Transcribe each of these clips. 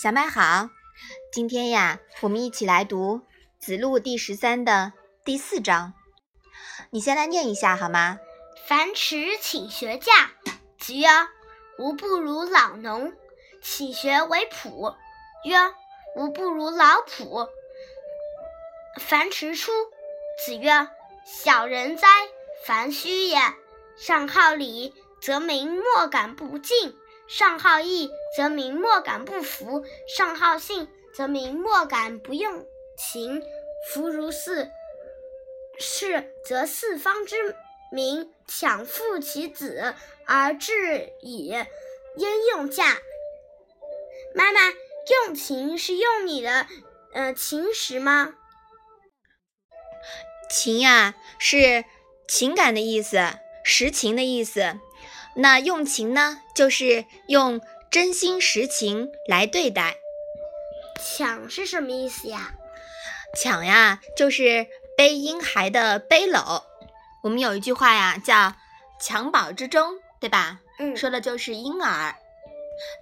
小麦好，今天呀，我们一起来读《子路》第十三的第四章。你先来念一下好吗？樊迟请学驾，子曰：“吾不如老农，请学为朴。”曰：“吾不如老仆。”樊迟出，子曰：“小人哉，樊须也！上好礼，则民莫敢不敬。”上好义，则民莫敢不服；上好信，则民莫敢不用情。夫如是，是则四方之民强父其子而至矣。焉用嫁？妈妈，用情是用你的呃情识吗？情呀，是情感的意思，实情的意思。那用情呢，就是用真心实情来对待。抢是什么意思呀？抢呀，就是背婴孩的背篓。我们有一句话呀，叫“襁褓之中”，对吧？嗯，说的就是婴儿。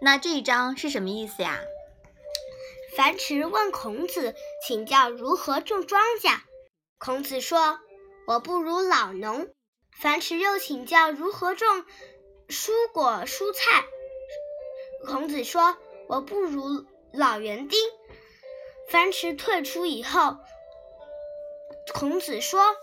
那这一章是什么意思呀？樊迟问孔子请教如何种庄稼，孔子说：“我不如老农。”樊迟又请教如何种。蔬果蔬菜，孔子说：“我不如老园丁。”樊迟退出以后，孔子说：“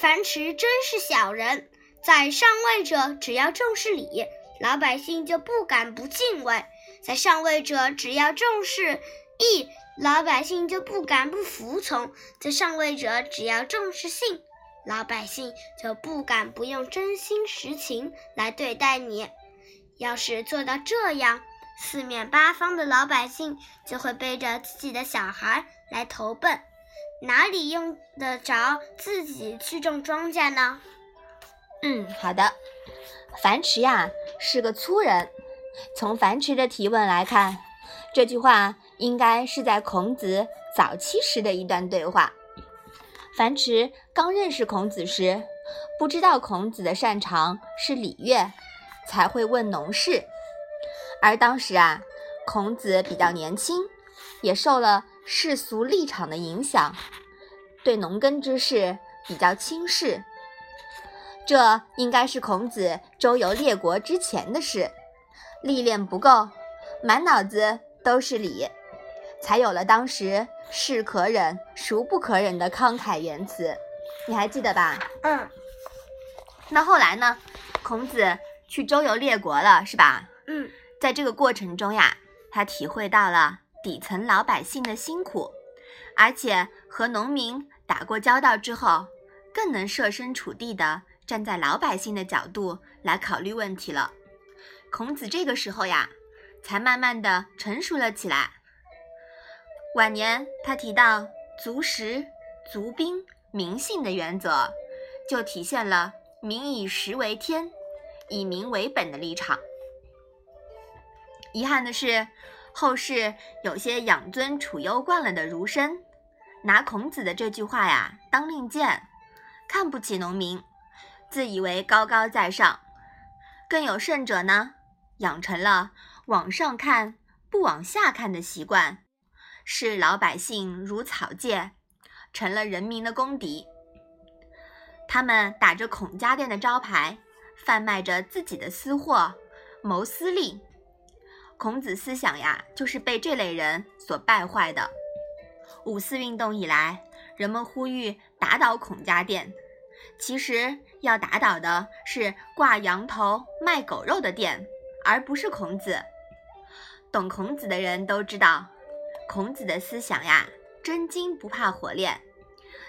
樊迟真是小人，在上位者只要重视礼，老百姓就不敢不敬畏；在上位者只要重视义，老百姓就不敢不服从；在上位者只要重视信。”老百姓就不敢不用真心实情来对待你。要是做到这样，四面八方的老百姓就会背着自己的小孩来投奔，哪里用得着自己去种庄稼呢？嗯，好的。樊迟呀是个粗人。从樊迟的提问来看，这句话应该是在孔子早期时的一段对话。樊迟刚认识孔子时，不知道孔子的擅长是礼乐，才会问农事。而当时啊，孔子比较年轻，也受了世俗立场的影响，对农耕之事比较轻视。这应该是孔子周游列国之前的事，历练不够，满脑子都是礼。才有了当时是可忍孰不可忍的慷慨言辞，你还记得吧？嗯。那后来呢？孔子去周游列国了，是吧？嗯。在这个过程中呀，他体会到了底层老百姓的辛苦，而且和农民打过交道之后，更能设身处地的站在老百姓的角度来考虑问题了。孔子这个时候呀，才慢慢的成熟了起来。晚年，他提到“足食、足兵、民信”的原则，就体现了“民以食为天，以民为本”的立场。遗憾的是，后世有些养尊处优惯了的儒生，拿孔子的这句话呀当令箭，看不起农民，自以为高高在上。更有甚者呢，养成了往上看不往下看的习惯。视老百姓如草芥，成了人民的公敌。他们打着孔家店的招牌，贩卖着自己的私货，谋私利。孔子思想呀，就是被这类人所败坏的。五四运动以来，人们呼吁打倒孔家店，其实要打倒的是挂羊头卖狗肉的店，而不是孔子。懂孔子的人都知道。孔子的思想呀，真金不怕火炼，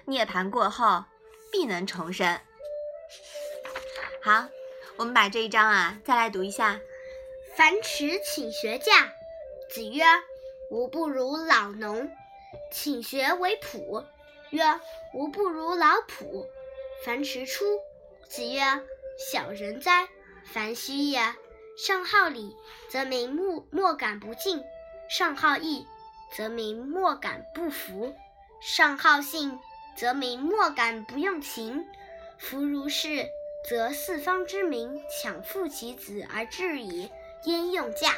涅槃过后必能重生。好，我们把这一章啊再来读一下。樊迟请学驾，子曰：“吾不如老农，请学为朴。”曰：“吾不如老仆。”樊迟出，子曰：“小人哉，樊须也！上好礼，则民莫莫敢不敬；上好义。”则民莫敢不服，上好信，则民莫敢不用情。夫如是，则四方之民强父其子而至矣。焉用嫁？